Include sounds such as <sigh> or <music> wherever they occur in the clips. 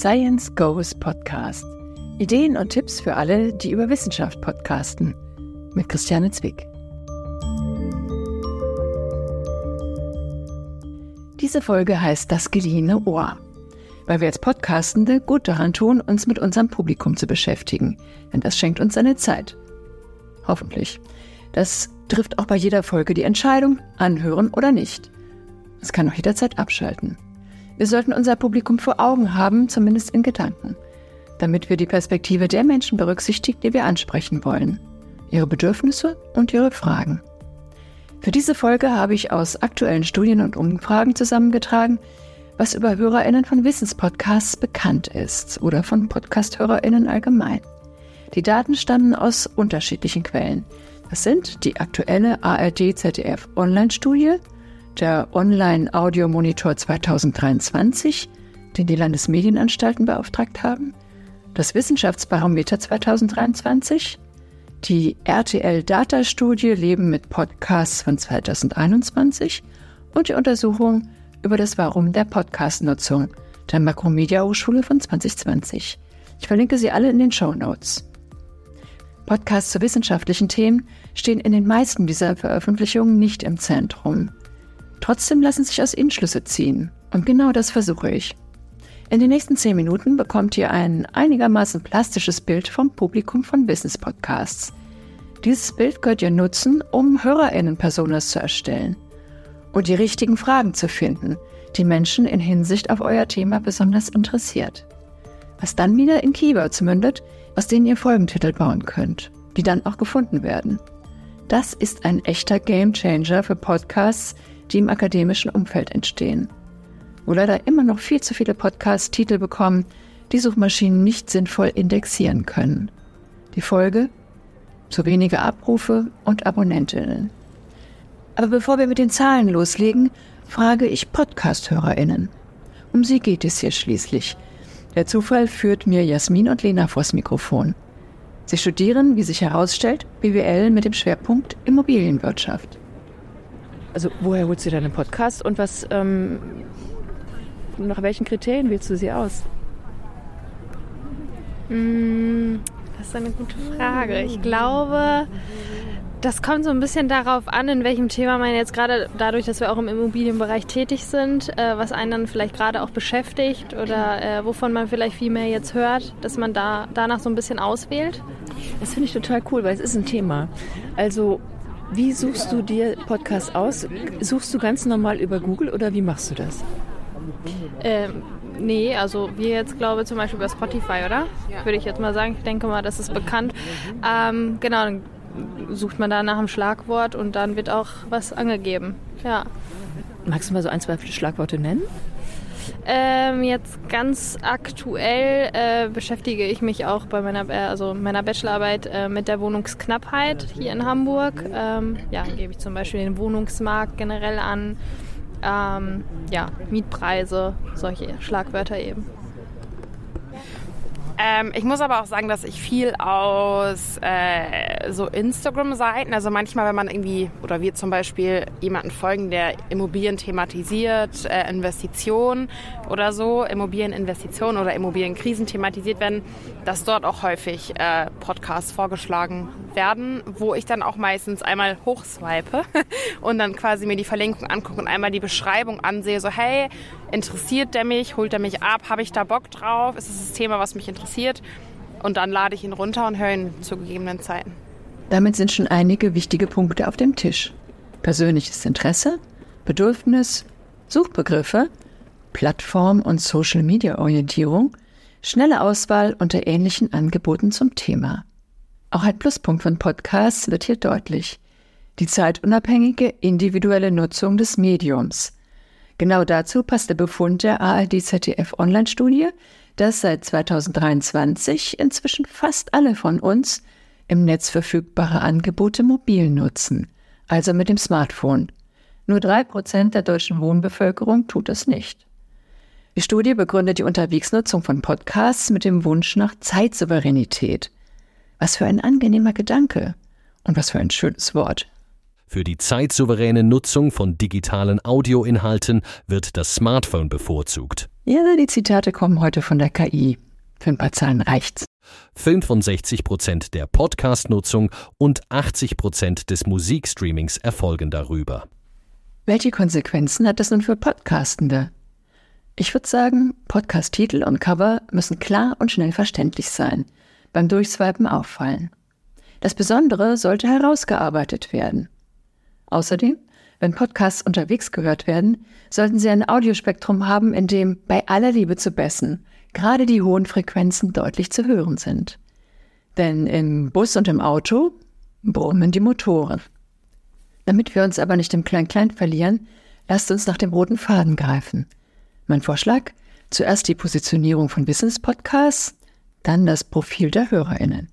Science Goes Podcast. Ideen und Tipps für alle, die über Wissenschaft podcasten. Mit Christiane Zwick. Diese Folge heißt Das geliehene Ohr. Weil wir als Podcastende gut daran tun, uns mit unserem Publikum zu beschäftigen. Denn das schenkt uns seine Zeit. Hoffentlich. Das trifft auch bei jeder Folge die Entscheidung, anhören oder nicht. Es kann auch jederzeit abschalten. Wir sollten unser Publikum vor Augen haben, zumindest in Gedanken, damit wir die Perspektive der Menschen berücksichtigen, die wir ansprechen wollen, ihre Bedürfnisse und ihre Fragen. Für diese Folge habe ich aus aktuellen Studien und Umfragen zusammengetragen, was über Hörerinnen von Wissenspodcasts bekannt ist oder von Podcasthörerinnen allgemein. Die Daten stammen aus unterschiedlichen Quellen. Das sind die aktuelle ARD-ZDF Online-Studie, der Online-Audio-Monitor 2023, den die Landesmedienanstalten beauftragt haben, das Wissenschaftsbarometer 2023, die RTL-Data-Studie Leben mit Podcasts von 2021 und die Untersuchung über das Warum der Podcast-Nutzung der Makromedia Hochschule von 2020. Ich verlinke sie alle in den Show Notes. Podcasts zu wissenschaftlichen Themen stehen in den meisten dieser Veröffentlichungen nicht im Zentrum. Trotzdem lassen sich aus ihnen Schlüsse ziehen. Und genau das versuche ich. In den nächsten zehn Minuten bekommt ihr ein einigermaßen plastisches Bild vom Publikum von Business Podcasts. Dieses Bild könnt ihr nutzen, um HörerInnen-Personas zu erstellen und die richtigen Fragen zu finden, die Menschen in Hinsicht auf euer Thema besonders interessiert. Was dann wieder in Keywords mündet, aus denen ihr Folgentitel bauen könnt, die dann auch gefunden werden. Das ist ein echter Gamechanger für Podcasts, die im akademischen Umfeld entstehen. Wo leider immer noch viel zu viele Podcasts Titel bekommen, die Suchmaschinen nicht sinnvoll indexieren können. Die Folge? Zu wenige Abrufe und Abonnentinnen. Aber bevor wir mit den Zahlen loslegen, frage ich Podcast-HörerInnen. Um sie geht es hier schließlich. Der Zufall führt mir Jasmin und Lena vors Mikrofon. Sie studieren, wie sich herausstellt, BWL mit dem Schwerpunkt Immobilienwirtschaft. Also woher holst du deine Podcasts und was, ähm, nach welchen Kriterien wählst du sie aus? Hm, das ist eine gute Frage. Ich glaube, das kommt so ein bisschen darauf an, in welchem Thema man jetzt gerade, dadurch, dass wir auch im Immobilienbereich tätig sind, äh, was einen dann vielleicht gerade auch beschäftigt oder äh, wovon man vielleicht viel mehr jetzt hört, dass man da danach so ein bisschen auswählt. Das finde ich total cool, weil es ist ein Thema. Also wie suchst du dir Podcasts aus? Suchst du ganz normal über Google oder wie machst du das? Ähm, nee, also wir jetzt glaube zum Beispiel über Spotify, oder? Ja. Würde ich jetzt mal sagen. Ich denke mal, das ist bekannt. Ähm, genau, dann sucht man da nach einem Schlagwort und dann wird auch was angegeben. Ja. Magst du mal so ein, zwei Schlagworte nennen? Ähm, jetzt ganz aktuell äh, beschäftige ich mich auch bei meiner, äh, also meiner Bachelorarbeit äh, mit der Wohnungsknappheit hier in Hamburg. Ähm, ja, gebe ich zum Beispiel den Wohnungsmarkt generell an. Ähm, ja, Mietpreise, solche Schlagwörter eben. Ähm, ich muss aber auch sagen, dass ich viel aus äh, so Instagram-Seiten, also manchmal, wenn man irgendwie, oder wir zum Beispiel jemanden folgen, der Immobilien thematisiert, äh, Investitionen oder so, Immobilieninvestitionen oder Immobilienkrisen thematisiert werden, dass dort auch häufig äh, Podcasts vorgeschlagen werden, wo ich dann auch meistens einmal hochswipe <laughs> und dann quasi mir die Verlinkung angucke und einmal die Beschreibung ansehe, so hey, interessiert der mich, holt er mich ab, habe ich da Bock drauf, ist es das Thema, was mich interessiert und dann lade ich ihn runter und höre ihn zu gegebenen Zeiten. Damit sind schon einige wichtige Punkte auf dem Tisch. Persönliches Interesse, Bedürfnis, Suchbegriffe, Plattform- und Social-Media-Orientierung, schnelle Auswahl unter ähnlichen Angeboten zum Thema. Auch ein Pluspunkt von Podcasts wird hier deutlich. Die zeitunabhängige individuelle Nutzung des Mediums. Genau dazu passt der Befund der ARD-ZDF-Online-Studie, dass seit 2023 inzwischen fast alle von uns im Netz verfügbare Angebote mobil nutzen, also mit dem Smartphone. Nur drei Prozent der deutschen Wohnbevölkerung tut das nicht. Die Studie begründet die Unterwegsnutzung von Podcasts mit dem Wunsch nach Zeitsouveränität. Was für ein angenehmer Gedanke und was für ein schönes Wort. Für die zeitsouveräne Nutzung von digitalen Audioinhalten wird das Smartphone bevorzugt. Ja, die Zitate kommen heute von der KI. Für ein paar Zahlen reicht's. 65 Prozent der Podcast-Nutzung und 80 Prozent des Musikstreamings erfolgen darüber. Welche Konsequenzen hat das nun für Podcastende? Ich würde sagen, Podcast-Titel und Cover müssen klar und schnell verständlich sein, beim Durchswipen auffallen. Das Besondere sollte herausgearbeitet werden. Außerdem, wenn Podcasts unterwegs gehört werden, sollten sie ein Audiospektrum haben, in dem bei aller Liebe zu Bessen gerade die hohen Frequenzen deutlich zu hören sind. Denn im Bus und im Auto brummen die Motoren. Damit wir uns aber nicht im Klein-Klein verlieren, lasst uns nach dem roten Faden greifen. Mein Vorschlag? Zuerst die Positionierung von Wissenspodcasts, dann das Profil der HörerInnen,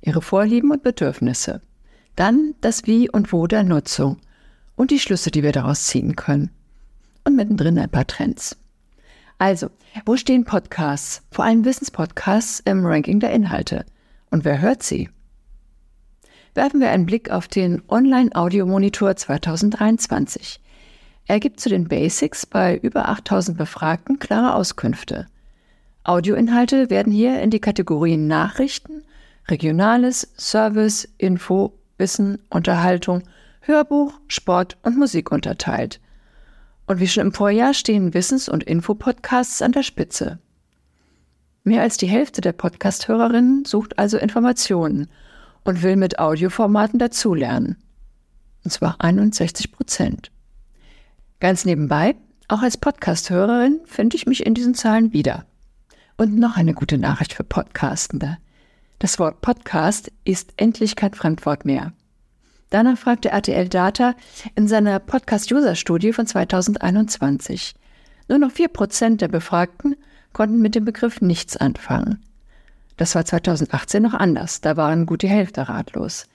ihre Vorlieben und Bedürfnisse, dann das Wie und Wo der Nutzung und die Schlüsse, die wir daraus ziehen können. Und mittendrin ein paar Trends. Also, wo stehen Podcasts, vor allem Wissenspodcasts, im Ranking der Inhalte? Und wer hört sie? Werfen wir einen Blick auf den Online-Audio-Monitor 2023. Er gibt zu den Basics bei über 8000 Befragten klare Auskünfte. Audioinhalte werden hier in die Kategorien Nachrichten, Regionales, Service, Info, Wissen, Unterhaltung, Hörbuch, Sport und Musik unterteilt. Und wie schon im Vorjahr stehen Wissens- und Infopodcasts an der Spitze. Mehr als die Hälfte der Podcast-Hörerinnen sucht also Informationen und will mit Audioformaten dazulernen. Und zwar 61 Prozent. Ganz nebenbei, auch als Podcast-Hörerin finde ich mich in diesen Zahlen wieder. Und noch eine gute Nachricht für Podcastende. Das Wort Podcast ist endlich kein Fremdwort mehr. Danach fragte RTL Data in seiner Podcast-User-Studie von 2021. Nur noch 4% der Befragten konnten mit dem Begriff nichts anfangen. Das war 2018 noch anders, da waren gut die Hälfte ratlos.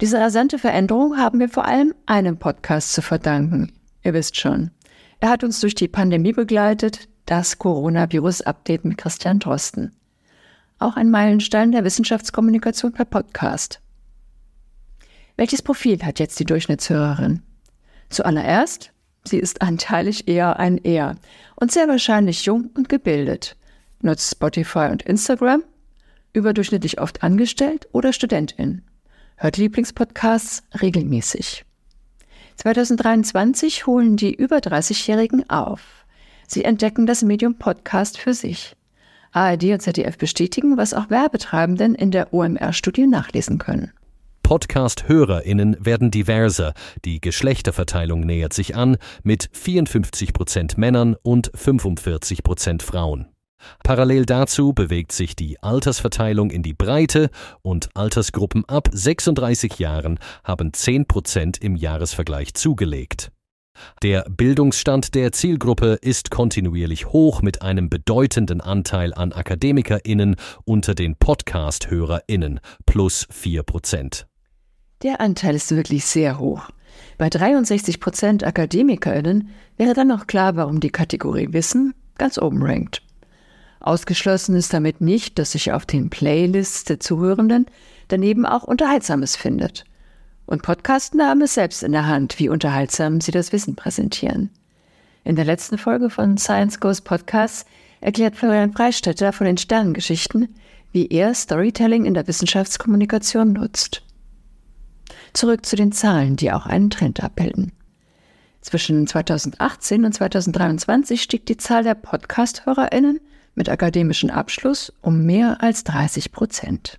Diese rasante Veränderung haben wir vor allem einem Podcast zu verdanken. Ihr wisst schon. Er hat uns durch die Pandemie begleitet, das Coronavirus-Update mit Christian Drosten. Auch ein Meilenstein der Wissenschaftskommunikation per Podcast. Welches Profil hat jetzt die Durchschnittshörerin? Zuallererst, sie ist anteilig eher ein Er und sehr wahrscheinlich jung und gebildet, nutzt Spotify und Instagram, überdurchschnittlich oft angestellt oder Studentin, hört Lieblingspodcasts regelmäßig. 2023 holen die über 30-Jährigen auf. Sie entdecken das Medium Podcast für sich. ARD und ZDF bestätigen, was auch Werbetreibenden in der OMR-Studie nachlesen können. Podcast-HörerInnen werden diverser. Die Geschlechterverteilung nähert sich an mit 54 Prozent Männern und 45 Prozent Frauen. Parallel dazu bewegt sich die Altersverteilung in die Breite und Altersgruppen ab 36 Jahren haben 10 Prozent im Jahresvergleich zugelegt. Der Bildungsstand der Zielgruppe ist kontinuierlich hoch mit einem bedeutenden Anteil an AkademikerInnen unter den Podcast-HörerInnen plus 4 Prozent. Der Anteil ist wirklich sehr hoch. Bei 63 Prozent AkademikerInnen wäre dann noch klar, warum die Kategorie Wissen ganz oben rankt. Ausgeschlossen ist damit nicht, dass sich auf den Playlists der Zuhörenden daneben auch Unterhaltsames findet. Und Podcasten haben es selbst in der Hand, wie unterhaltsam sie das Wissen präsentieren. In der letzten Folge von Science Goes Podcasts erklärt Florian Freistetter von den Sternengeschichten, wie er Storytelling in der Wissenschaftskommunikation nutzt. Zurück zu den Zahlen, die auch einen Trend abbilden. Zwischen 2018 und 2023 stieg die Zahl der Podcast-HörerInnen mit akademischem Abschluss um mehr als 30 Prozent.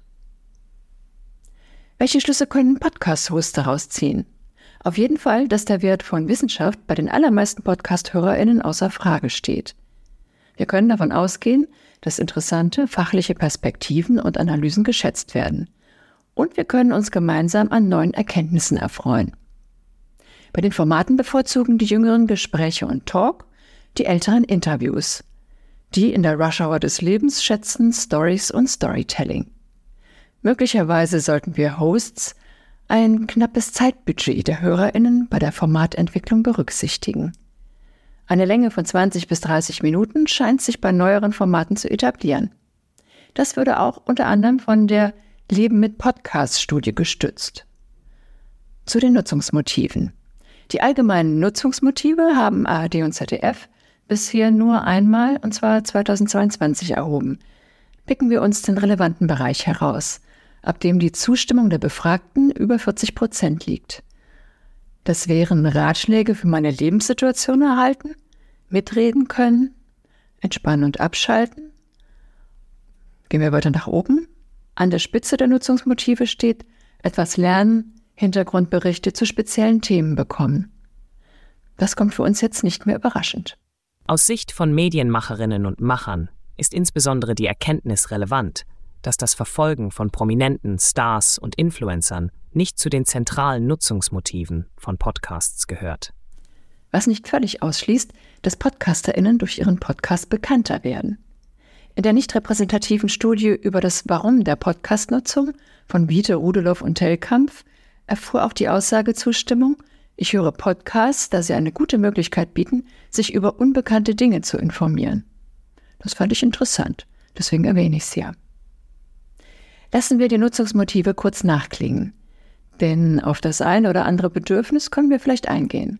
Welche Schlüsse können Podcast-Hosts daraus ziehen? Auf jeden Fall, dass der Wert von Wissenschaft bei den allermeisten Podcast-HörerInnen außer Frage steht. Wir können davon ausgehen, dass interessante fachliche Perspektiven und Analysen geschätzt werden und wir können uns gemeinsam an neuen Erkenntnissen erfreuen. Bei den Formaten bevorzugen die jüngeren Gespräche und Talk, die älteren Interviews. Die in der Rush Hour des Lebens schätzen Stories und Storytelling. Möglicherweise sollten wir Hosts ein knappes Zeitbudget der HörerInnen bei der Formatentwicklung berücksichtigen. Eine Länge von 20 bis 30 Minuten scheint sich bei neueren Formaten zu etablieren. Das würde auch unter anderem von der Leben mit Podcast-Studie gestützt. zu den Nutzungsmotiven. Die allgemeinen Nutzungsmotive haben ARD und ZDF bisher nur einmal, und zwar 2022, erhoben. Picken wir uns den relevanten Bereich heraus, ab dem die Zustimmung der Befragten über 40 Prozent liegt. Das wären Ratschläge für meine Lebenssituation erhalten, mitreden können, entspannen und abschalten. Gehen wir weiter nach oben. An der Spitze der Nutzungsmotive steht etwas lernen, Hintergrundberichte zu speziellen Themen bekommen. Das kommt für uns jetzt nicht mehr überraschend. Aus Sicht von Medienmacherinnen und Machern ist insbesondere die Erkenntnis relevant, dass das Verfolgen von prominenten Stars und Influencern nicht zu den zentralen Nutzungsmotiven von Podcasts gehört. Was nicht völlig ausschließt, dass PodcasterInnen durch ihren Podcast bekannter werden. In der nicht repräsentativen Studie über das Warum der Podcastnutzung von Wiete, Rudelow und Tellkampf erfuhr auch die Aussage Zustimmung, ich höre Podcasts, da sie eine gute Möglichkeit bieten, sich über unbekannte Dinge zu informieren. Das fand ich interessant, deswegen erwähne ich es ja. Lassen wir die Nutzungsmotive kurz nachklingen, denn auf das eine oder andere Bedürfnis können wir vielleicht eingehen.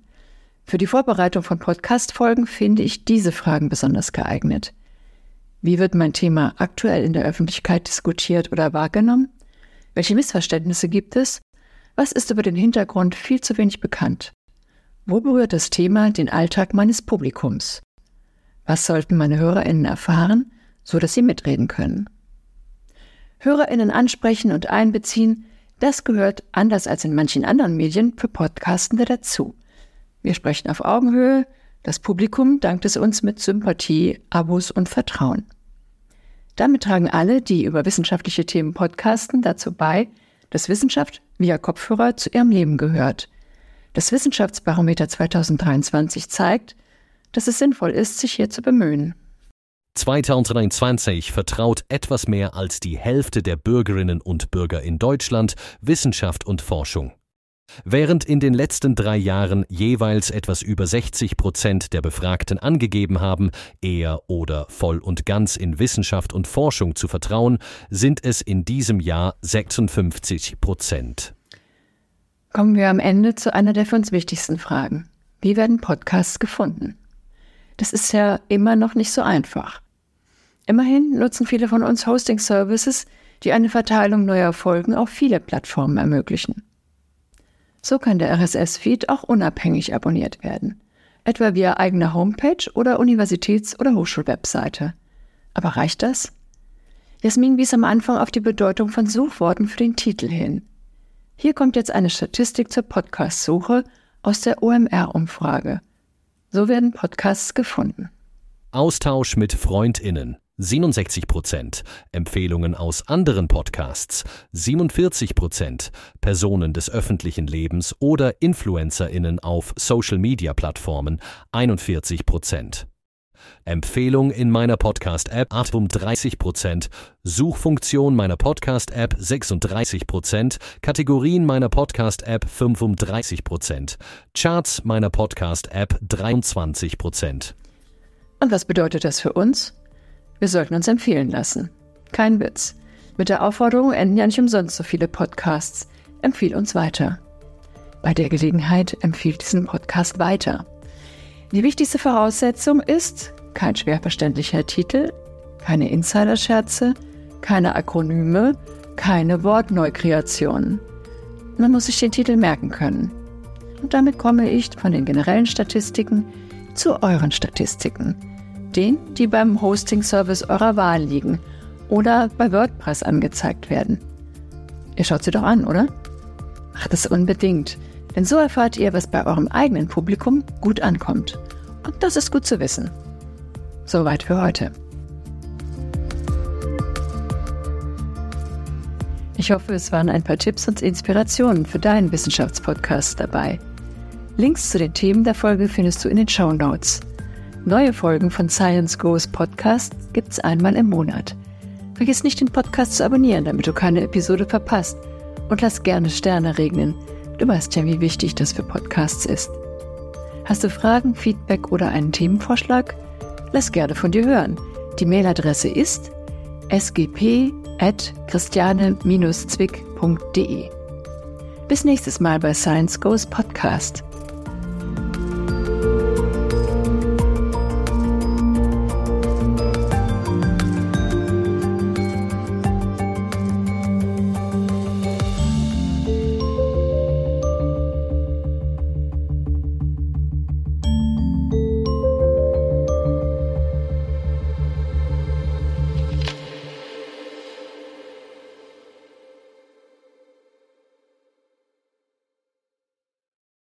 Für die Vorbereitung von Podcast-Folgen finde ich diese Fragen besonders geeignet. Wie wird mein Thema aktuell in der Öffentlichkeit diskutiert oder wahrgenommen? Welche Missverständnisse gibt es was ist über den Hintergrund viel zu wenig bekannt? Wo berührt das Thema den Alltag meines Publikums? Was sollten meine HörerInnen erfahren, so dass sie mitreden können? HörerInnen ansprechen und einbeziehen, das gehört anders als in manchen anderen Medien für Podcastende dazu. Wir sprechen auf Augenhöhe, das Publikum dankt es uns mit Sympathie, Abos und Vertrauen. Damit tragen alle, die über wissenschaftliche Themen podcasten, dazu bei, dass Wissenschaft via Kopfhörer zu ihrem Leben gehört. Das Wissenschaftsbarometer 2023 zeigt, dass es sinnvoll ist, sich hier zu bemühen. 2021 vertraut etwas mehr als die Hälfte der Bürgerinnen und Bürger in Deutschland Wissenschaft und Forschung. Während in den letzten drei Jahren jeweils etwas über 60 Prozent der Befragten angegeben haben, eher oder voll und ganz in Wissenschaft und Forschung zu vertrauen, sind es in diesem Jahr 56 Prozent. Kommen wir am Ende zu einer der für uns wichtigsten Fragen. Wie werden Podcasts gefunden? Das ist ja immer noch nicht so einfach. Immerhin nutzen viele von uns Hosting-Services, die eine Verteilung neuer Folgen auf viele Plattformen ermöglichen. So kann der RSS-Feed auch unabhängig abonniert werden, etwa via eigener Homepage oder Universitäts- oder Hochschulwebseite. Aber reicht das? Jasmin wies am Anfang auf die Bedeutung von Suchworten für den Titel hin. Hier kommt jetzt eine Statistik zur Podcast-Suche aus der OMR-Umfrage. So werden Podcasts gefunden. Austausch mit Freundinnen. 67 Prozent, Empfehlungen aus anderen Podcasts. 47 Prozent, Personen des öffentlichen Lebens oder InfluencerInnen auf Social-Media-Plattformen 41 Prozent. Empfehlung in meiner Podcast-App Atom 30 Prozent, Suchfunktion meiner Podcast-App 36 Prozent, Kategorien meiner Podcast-App 35 Prozent, Charts meiner Podcast-App 23 Prozent. Und was bedeutet das für uns? Wir sollten uns empfehlen lassen. Kein Witz. Mit der Aufforderung enden ja nicht umsonst so viele Podcasts. Empfiehl uns weiter. Bei der Gelegenheit empfiehlt diesen Podcast weiter. Die wichtigste Voraussetzung ist kein schwer verständlicher Titel, keine Insiderscherze, keine Akronyme, keine Wortneukreationen. Man muss sich den Titel merken können. Und damit komme ich von den generellen Statistiken zu euren Statistiken den, die beim Hosting-Service eurer Wahl liegen oder bei WordPress angezeigt werden. Ihr schaut sie doch an, oder? Macht es unbedingt, denn so erfahrt ihr, was bei eurem eigenen Publikum gut ankommt. Und das ist gut zu wissen. Soweit für heute. Ich hoffe, es waren ein paar Tipps und Inspirationen für deinen Wissenschaftspodcast dabei. Links zu den Themen der Folge findest du in den Show Notes. Neue Folgen von Science Goes Podcast gibt's einmal im Monat. Vergiss nicht, den Podcast zu abonnieren, damit du keine Episode verpasst. Und lass gerne Sterne regnen. Du weißt ja, wie wichtig das für Podcasts ist. Hast du Fragen, Feedback oder einen Themenvorschlag? Lass gerne von dir hören. Die Mailadresse ist sgp.christiane-zwick.de. Bis nächstes Mal bei Science Goes Podcast.